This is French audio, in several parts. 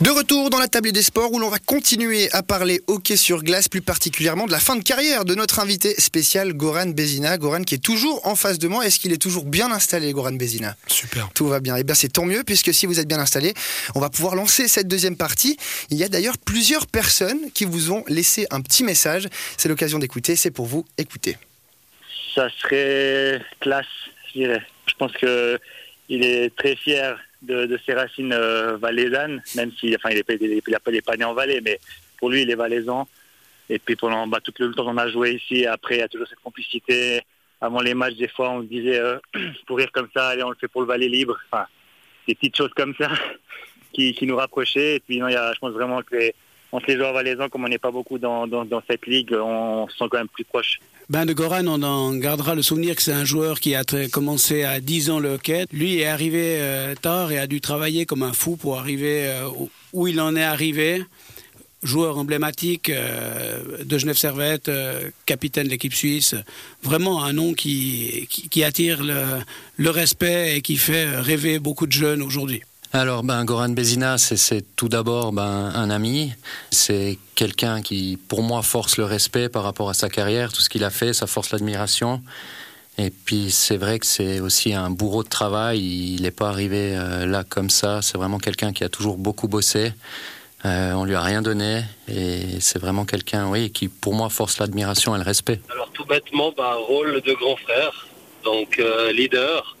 De retour dans la table des sports où l'on va continuer à parler hockey sur glace, plus particulièrement de la fin de carrière de notre invité spécial Goran Bezina. Goran qui est toujours en face de moi. Est-ce qu'il est toujours bien installé, Goran Bezina? Super. Tout va bien. Et eh bien c'est tant mieux puisque si vous êtes bien installé, on va pouvoir lancer cette deuxième partie. Il y a d'ailleurs plusieurs personnes qui vous ont laissé un petit message. C'est l'occasion d'écouter. C'est pour vous. Écoutez. Ça serait classe, je dirais. Je pense que il est très fier de, ses racines euh, valaisannes, même si enfin, il n'a pas, né en Valais, mais pour lui, il est valaisan. Et puis pendant bah, tout le temps qu'on a joué ici, après, il y a toujours cette complicité. Avant les matchs, des fois, on disait, euh, pour rire comme ça, allez, on le fait pour le Valais libre. Enfin, des petites choses comme ça qui, nous rapprochaient. Et puis, non, il y a, je pense vraiment que les, entre les joueurs valaisans, comme on n'est pas beaucoup dans, cette ligue, on se sent quand même plus proche. Ben de Goran, on en gardera le souvenir que c'est un joueur qui a commencé à 10 ans le hockey. Lui est arrivé euh, tard et a dû travailler comme un fou pour arriver euh, où il en est arrivé. Joueur emblématique euh, de Genève Servette, capitaine de l'équipe suisse. Vraiment un nom qui, attire le respect et qui fait rêver beaucoup de jeunes aujourd'hui. Alors, ben, Goran Bezina, c'est tout d'abord ben, un ami. C'est quelqu'un qui, pour moi, force le respect par rapport à sa carrière, tout ce qu'il a fait, ça force l'admiration. Et puis, c'est vrai que c'est aussi un bourreau de travail. Il n'est pas arrivé euh, là comme ça. C'est vraiment quelqu'un qui a toujours beaucoup bossé. Euh, on lui a rien donné. Et c'est vraiment quelqu'un, oui, qui, pour moi, force l'admiration et le respect. Alors, tout bêtement, ben, rôle de grand frère, donc euh, leader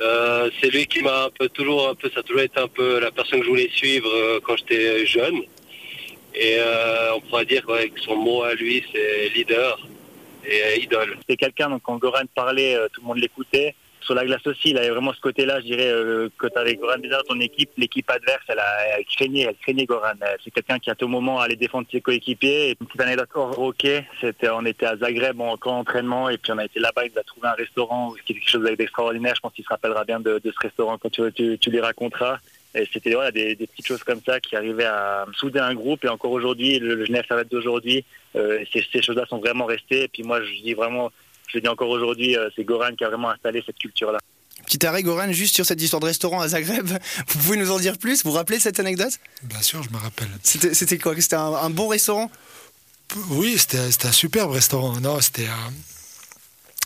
euh, c'est lui qui m'a un peu toujours un peu ça a toujours été un peu la personne que je voulais suivre euh, quand j'étais jeune et euh, on pourrait dire que son mot à lui c'est leader et idole. C'est quelqu'un donc quand Goran parlait tout le monde l'écoutait sur la glace aussi, il avait vraiment ce côté-là, je dirais, euh, que tu avais Goran déjà ton équipe, l'équipe adverse, elle, a, elle craignait, elle craignait Goran. C'est quelqu'un qui à tout moment allait défendre ses coéquipiers. Et une petite anecdote hors hockey, c'était, on était à Zagreb en camp d'entraînement et puis on a été là-bas, il nous a trouvé un restaurant, qui est quelque chose d'extraordinaire. Je pense qu'il se rappellera bien de, ce restaurant quand tu, tu, lui raconteras. Et c'était voilà, des, petites choses comme ça qui arrivaient à souder un groupe. Et encore aujourd'hui, le, Genève Servette d'aujourd'hui, euh, ces choses-là sont vraiment restées. Et puis moi, je dis vraiment, je dis encore aujourd'hui, euh, c'est Goran qui a vraiment installé cette culture-là. Petit arrêt, Goran, juste sur cette histoire de restaurant à Zagreb. Vous pouvez nous en dire plus? Vous vous rappelez cette anecdote? Bien sûr, je me rappelle. C'était quoi? C'était un, bon restaurant? Oui, c'était un superbe restaurant. Non, c'était. Euh,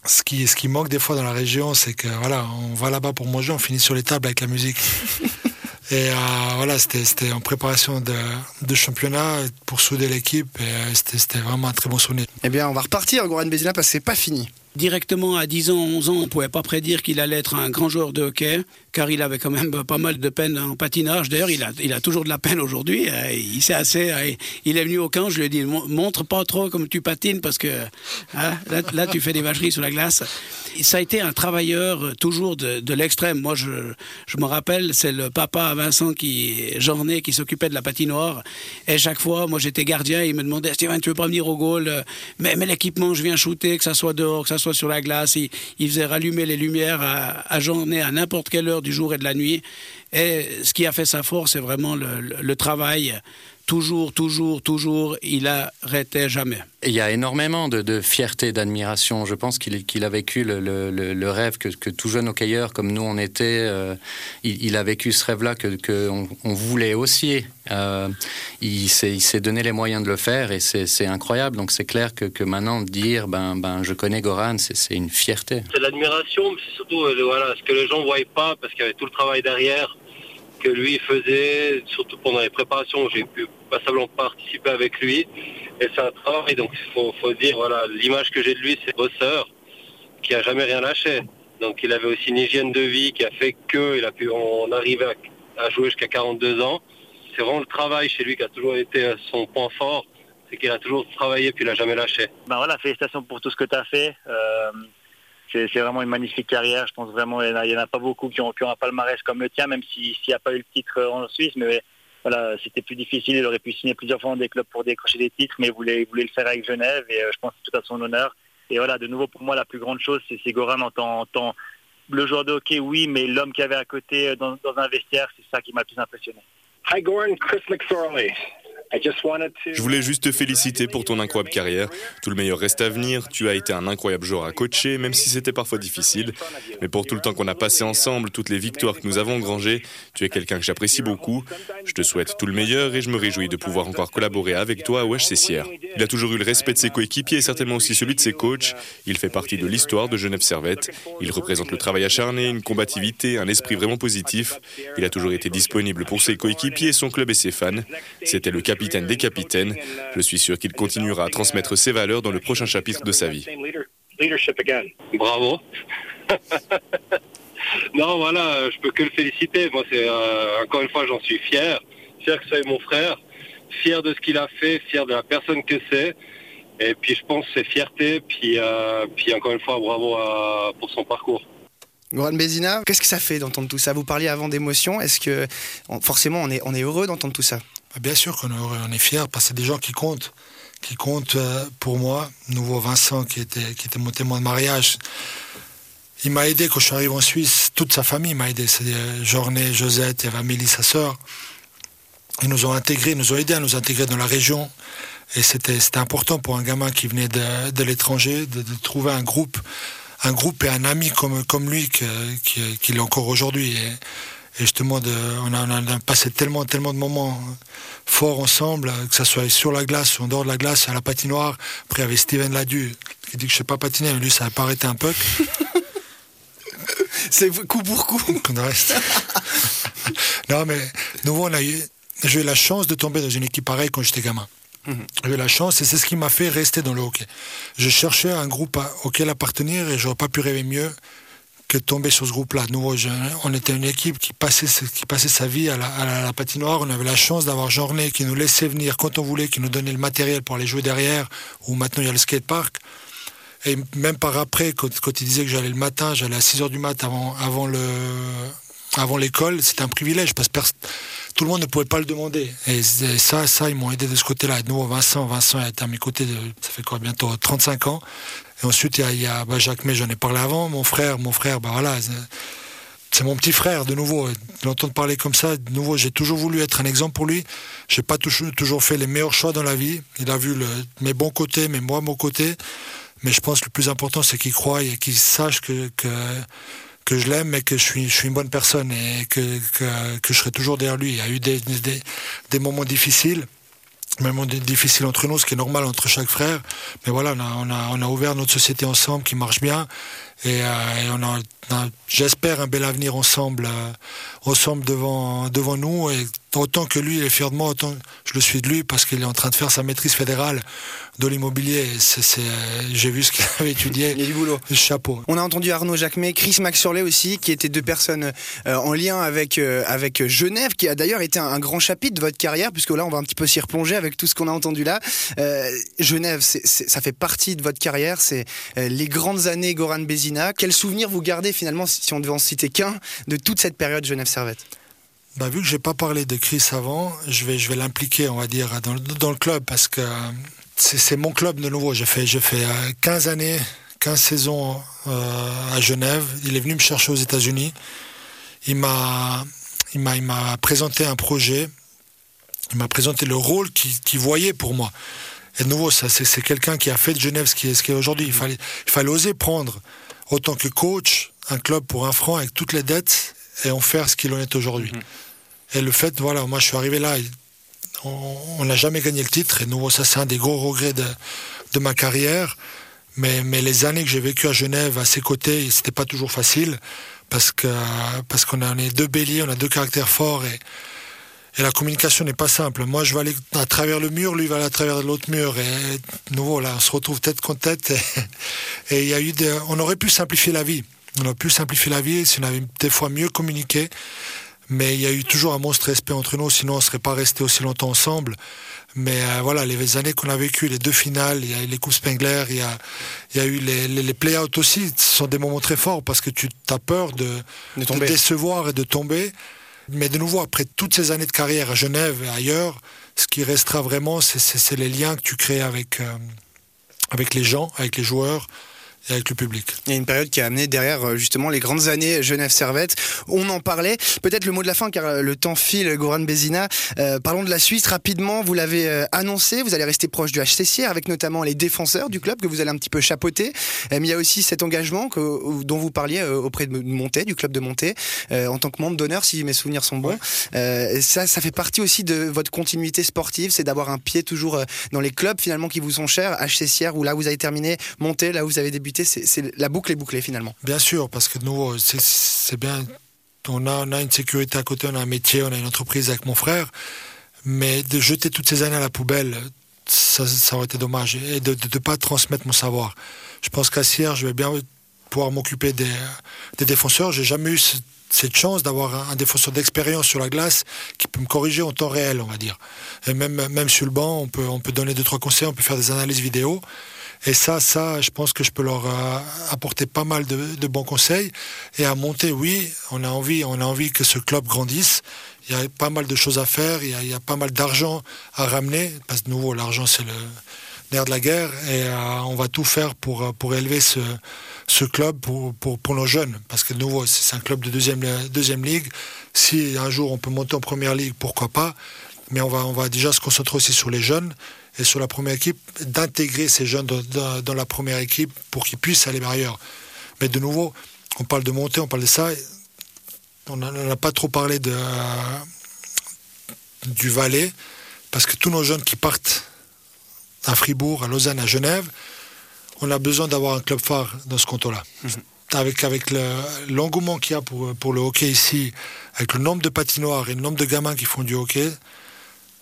ce qui, ce qui manque des fois dans la région, c'est que voilà, on va là-bas pour manger, on finit sur les tables avec la musique. Et euh, voilà, c'était en préparation de, championnat pour souder l'équipe et c'était vraiment un très bon souvenir. Eh bien, on va repartir, Goran Bézina, parce que c'est pas fini directement à 10 ans, 11 ans, on ne pouvait pas prédire qu'il allait être un grand joueur de hockey, car il avait quand même pas mal de peine en patinage. D'ailleurs, il a, il a toujours de la peine aujourd'hui. Euh, il s'est assez. Euh, il est venu au camp, je lui ai dit montre pas trop comme tu patines, parce que hein, là, tu fais des vacheries sur la glace. Ça a été un travailleur euh, toujours de, l'extrême. Moi, je, je me rappelle, c'est le papa Vincent qui, journée, qui s'occupait de la patinoire. Et chaque fois, moi, j'étais gardien, il me demandait Steven, tu veux pas venir au goal? Mais, mais l'équipement, je viens shooter, que ça soit dehors, que ça soit sur la glace. Il, faisait rallumer les lumières à, journée, à n'importe quelle heure du jour et de la nuit. Et ce qui a fait sa force, c'est vraiment le travail toujours, toujours, toujours, il arrêtait jamais. Il y a énormément de, fierté, d'admiration. Je pense qu'il a vécu le, rêve que, tout jeune hockeyeur, comme nous on était, euh, il, a vécu ce rêve-là que, on, voulait aussi. Euh, il s'est donné les moyens de le faire et c'est incroyable. Donc c'est clair que, maintenant dire, ben, ben, je connais Goran, c'est une fierté. C'est l'admiration, mais c'est surtout euh, voilà, ce que les gens ne voyaient pas parce qu'il y avait tout le travail derrière que lui faisait, surtout pendant les préparations. J'ai pu passablement participer avec lui. Et c'est un travail, donc il faut, dire, voilà, l'image que j'ai de lui, c'est bosseur, qui a jamais rien lâché. Donc il avait aussi une hygiène de vie qui a fait qu'il a pu en arriver à, jouer jusqu'à 42 ans. C'est vraiment le travail chez lui qui a toujours été son point fort, c'est qu'il a toujours travaillé puis il n'a jamais lâché. Ben voilà, félicitations pour tout ce que tu as fait. Euh, c'est vraiment une magnifique carrière. Je pense vraiment qu'il n'y en, a pas beaucoup qui ont, un palmarès comme le tien, même s'il n'y a pas eu le titre en Suisse. Mais voilà, c'était plus difficile. Il aurait pu signer plusieurs fois dans des clubs pour décrocher des titres, mais il voulait, le faire avec Genève et euh, je pense que c'est tout à son honneur. Et voilà, de nouveau, pour moi, la plus grande chose, c'est Goran en tant, en le joueur de hockey, oui, mais l'homme qui avait à côté euh, dans, dans un vestiaire, c'est ça qui m'a le plus impressionné. Hi, Goran, Chris McSorley. Je voulais juste te féliciter pour ton incroyable carrière. Tout le meilleur reste à venir. Tu as été un incroyable joueur à coacher, même si c'était parfois difficile. Mais pour tout le temps qu'on a passé ensemble, toutes les victoires que nous avons engrangées, tu es quelqu'un que j'apprécie beaucoup. Je te souhaite tout le meilleur et je me réjouis de pouvoir encore collaborer avec toi à Wesh Il a toujours eu le respect de ses coéquipiers et certainement aussi celui de ses coachs. Il fait partie de l'histoire de Genève Servette. Il représente le travail acharné, une combativité, un esprit vraiment positif. Il a toujours été disponible pour ses coéquipiers, son club et ses fans. C'était le capitaine des capitaines. Je suis sûr qu'il continuera à transmettre ses valeurs dans le prochain chapitre de sa vie. Bravo. non, voilà, je peux que le féliciter. Moi, c'est euh, encore une fois, j'en suis fier. Fier que ce soit mon frère, fier de ce qu'il a fait, fier de la personne que c'est. Et puis, je pense que c'est fierté. Puis, euh, puis encore une fois, bravo pour son parcours. Goran Bézina, qu'est-ce que ça fait d'entendre tout ça? Vous parliez avant d'émotion. Est-ce que forcément on est, on est heureux d'entendre tout ça? Bien sûr qu'on est fier parce que c'est des gens qui comptent, qui comptent euh, pour moi. Nouveau Vincent qui était, qui était mon témoin de mariage. Il m'a aidé quand je suis arrivé en Suisse. Toute sa famille m'a aidé. C'est Journée, Josette, il y avait Amélie, sa sœur. Ils nous ont intégrés, ils nous ont aidés à nous intégrer dans la région. Et c'était important pour un gamin qui venait de, de l'étranger de, trouver un groupe un groupe et un ami comme, comme lui qu'il qui, est encore aujourd'hui. Et, justement, de, on, a, on, a, passé tellement, tellement de moments forts ensemble, que ce soit sur la glace ou en dehors de la glace, à la patinoire. Après, il y avait Steven Ladu qui dit que je ne sais pas patiner, mais lui, ça n'a pas arrêté un peu. C'est coup pour coup. non, mais nous, on a eu, j'ai eu la chance de tomber dans une équipe pareille quand j'étais gamin. J'ai eu la chance et c'est ce qui m'a fait rester dans le hockey. Je cherchais un groupe auquel appartenir et j'aurais pas pu rêver mieux que tomber sur ce groupe-là. Nous, on était une équipe qui passait, sa vie à la, patinoire. On avait la chance d'avoir Journée qui nous laissait venir quand on voulait, qui nous donnait le matériel pour aller jouer derrière, où maintenant il y a le skatepark. Et même par après, quand, il disait que j'allais le matin, j'allais à 6h du mat avant le, avant l'école, c'était un privilège parce que tout le monde ne pouvait pas le demander. Et, ça, ça, ils m'ont aidé de ce côté-là. Nous, Vincent, Vincent est à mes côtés, ça fait quoi, bientôt 35 ans. Et ensuite, il y a, bah, Jacques May, j'en ai parlé avant. Mon frère, mon frère, bah voilà, c'est mon petit frère de nouveau. L'entendre parler comme ça, de nouveau, j'ai toujours voulu être un exemple pour lui. J'ai pas toujours fait les meilleurs choix dans la vie. Il a vu mes bons côtés, mais moi mon côté. Mais je pense que le plus important, c'est qu'il croie et qu'il sache que que je l'aime, mais que je suis, une bonne personne et que, je serai toujours derrière lui. Il y a eu des, des, des moments difficiles, même moments difficiles entre nous, ce qui est normal entre chaque frère. Mais voilà, on a ouvert notre société ensemble qui marche bien. Et, euh, et on a, j'espère, un bel avenir ensemble, euh, ensemble devant, devant nous. Et autant que lui, il est fier de moi, autant je le suis de lui parce qu'il est en train de faire sa maîtrise fédérale de l'immobilier. C'est, j'ai vu ce qu'il avait étudié. Il y a du boulot. Chapeau. On a entendu Arnaud Jacquemet, Chris Maxurley aussi, qui étaient deux personnes euh, en lien avec, euh, avec Genève, qui a d'ailleurs été un, grand chapitre de votre carrière, puisque là, on va un petit peu s'y replonger avec tout ce qu'on a entendu là. Euh, Genève, ça fait partie de votre carrière, c'est les grandes années Goran Bézina. Quel souvenir vous gardez finalement, si on devait en citer qu'un, de toute cette période Genève-Servette bah, vu que j'ai pas parlé de Chris avant, je vais, je vais l'impliquer, on va dire, dans, dans le club parce que c'est mon club de nouveau. J'ai fait, j'ai fait 15 années, 15 saisons euh, à Genève. Il est venu me chercher aux États-Unis. Il m'a, il m'a, il m'a présenté un projet. Il m'a présenté le rôle qu'il voyait pour moi. Et de nouveau, ça, c'est quelqu'un qui a fait de Genève ce qui est, ce qui est aujourd'hui. Il fallait, il fallait oser prendre, autant que coach, un club pour un franc avec toutes les dettes et en faire ce qu'il en est aujourd'hui. Mm-hmm. Et le fait, voilà, moi je suis arrivé là, on n'a jamais gagné le titre, et nouveau, ça c'est un des gros regrets de, de ma carrière. Mais, mais, les années que j'ai vécues à Genève à ses côtés, c'était pas toujours facile parce que parce qu'on a est deux béliers, on a deux caractères forts et, et la communication n'est pas simple. Moi, je vais aller à travers le mur, lui va aller à travers l'autre mur et nouveau là, on se retrouve tête contre tête et il y a eu on aurait pu simplifier la vie. On aurait pu simplifier la vie si on avait des fois mieux communiqué. Mais il y a eu toujours un monstre respect entre nous, sinon on ne serait pas resté aussi longtemps ensemble. Mais euh, voilà, les années qu'on a vécues, les deux finales, il y a eu les Coupes Spengler, il y a, il y a eu les, les, play-outs aussi. Ce sont des moments très forts parce que tu as peur de, de, décevoir et de tomber. Mais de nouveau, après toutes ces années de carrière à Genève et ailleurs, ce qui restera vraiment, c'est les liens que tu crées avec, euh, avec les gens, avec les joueurs. Il y a une période qui a amené derrière euh, justement les grandes années Genève Servette. On en parlait. Peut-être le mot de la fin car euh, le temps file. Goran Bezina. Euh, parlons de la Suisse rapidement. Vous l'avez annoncé. Vous allez rester proche du HCC avec notamment les défenseurs du club que vous allez un petit peu chapeauter. mais il y a aussi cet engagement que, dont vous parliez auprès de Monté, du club de Monté, en tant que membre d'honneur si mes souvenirs sont bons. ça, ça fait partie aussi de votre continuité sportive. C'est d'avoir un pied toujours dans les clubs finalement qui vous sont chers. HCCR où là vous avez terminé, Monté là où vous avez débuté c'est la boucle est bouclée finalement. Bien sûr, parce que nous, c'est bien. On a, une sécurité à côté, on a un métier, on a une entreprise avec mon frère. Mais de jeter toutes ces années à la poubelle, ça, aurait été dommage. Et de ne pas transmettre mon savoir. Je pense qu'à Sierre, je vais bien pouvoir m'occuper des, des défenseurs. J'ai jamais eu cette chance d'avoir un, défenseur d'expérience sur la glace qui peut me corriger en temps réel, on va dire. Et même, même sur le banc, on peut, on peut donner deux, trois conseils, on peut faire des analyses vidéo. Et ça, ça, je pense que je peux leur euh, apporter pas mal de, bons conseils. Et à monter, oui, on a envie, on a envie que ce club grandisse. Il y a pas mal de choses à faire, il y a, pas mal d'argent à ramener, parce que de nouveau, l'argent, c'est le nerf de la guerre. Et euh, on va tout faire pour, euh, pour élever ce, club pour, pour, pour, nos jeunes. Parce que de nouveau, c'est un club de deuxième, deuxième ligue. Si un jour on peut monter en première ligue, pourquoi pas. Mais on va, on va déjà se concentrer aussi sur les jeunes et sur la première équipe, d'intégrer ces jeunes dans, la première équipe pour qu'ils puissent aller ailleurs. Mais de nouveau, on parle de montée, on parle de ça. On n'a pas trop parlé de, du Valais, parce que tous nos jeunes qui partent à Fribourg, à Lausanne, à Genève, on a besoin d'avoir un club phare dans ce canton-là. Mhm. Avec, avec l'engouement qu'il y a pour, pour le hockey ici, avec le nombre de patinoires et le nombre de gamins qui font du hockey,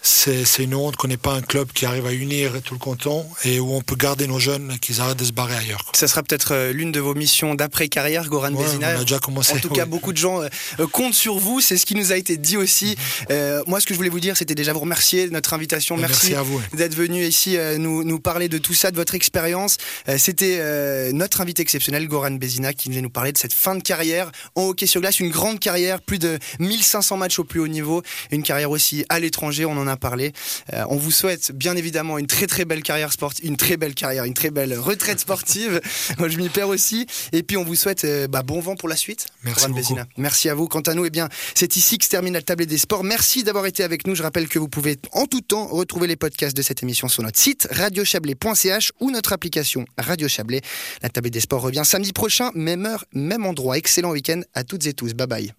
c'est une honte qu'on n'ait pas un club qui arrive à unir tout le canton et où on peut garder nos jeunes qu'ils arrêtent de se barrer ailleurs. Ça sera peut-être euh, l'une de vos missions d'après-carrière, Goran ouais, On a déjà commencé. En tout cas, beaucoup de gens euh, comptent sur vous. C'est ce qui nous a été dit aussi. Mhm. Euh, moi, ce que je voulais vous dire, c'était déjà vous remercier de notre invitation. Merci, d'être venu ici nous, nous, parler de tout ça, de votre expérience. c'était notre invité exceptionnel, Goran Bezina, qui venait nous parler de cette fin de carrière en hockey sur glace. Une grande carrière, plus de 1500 matchs au plus haut niveau. Une carrière aussi à l'étranger. On en a parler. Euh, on vous souhaite bien évidemment une très très belle carrière sportive, une très belle carrière, une très belle retraite sportive. Moi je m'y perds aussi. Et puis on vous souhaite euh, bah, bon vent pour la suite. Merci beaucoup. Merci à vous. Quant à nous, eh bien c'est ici que se termine la table des sports. Merci d'avoir été avec nous. Je rappelle que vous pouvez en tout temps retrouver les podcasts de cette émission sur notre site radiochablais.ch ou notre application Radio Chablais. La table des sports revient samedi prochain, même heure, même endroit. Excellent week-end à toutes et tous. Bye bye.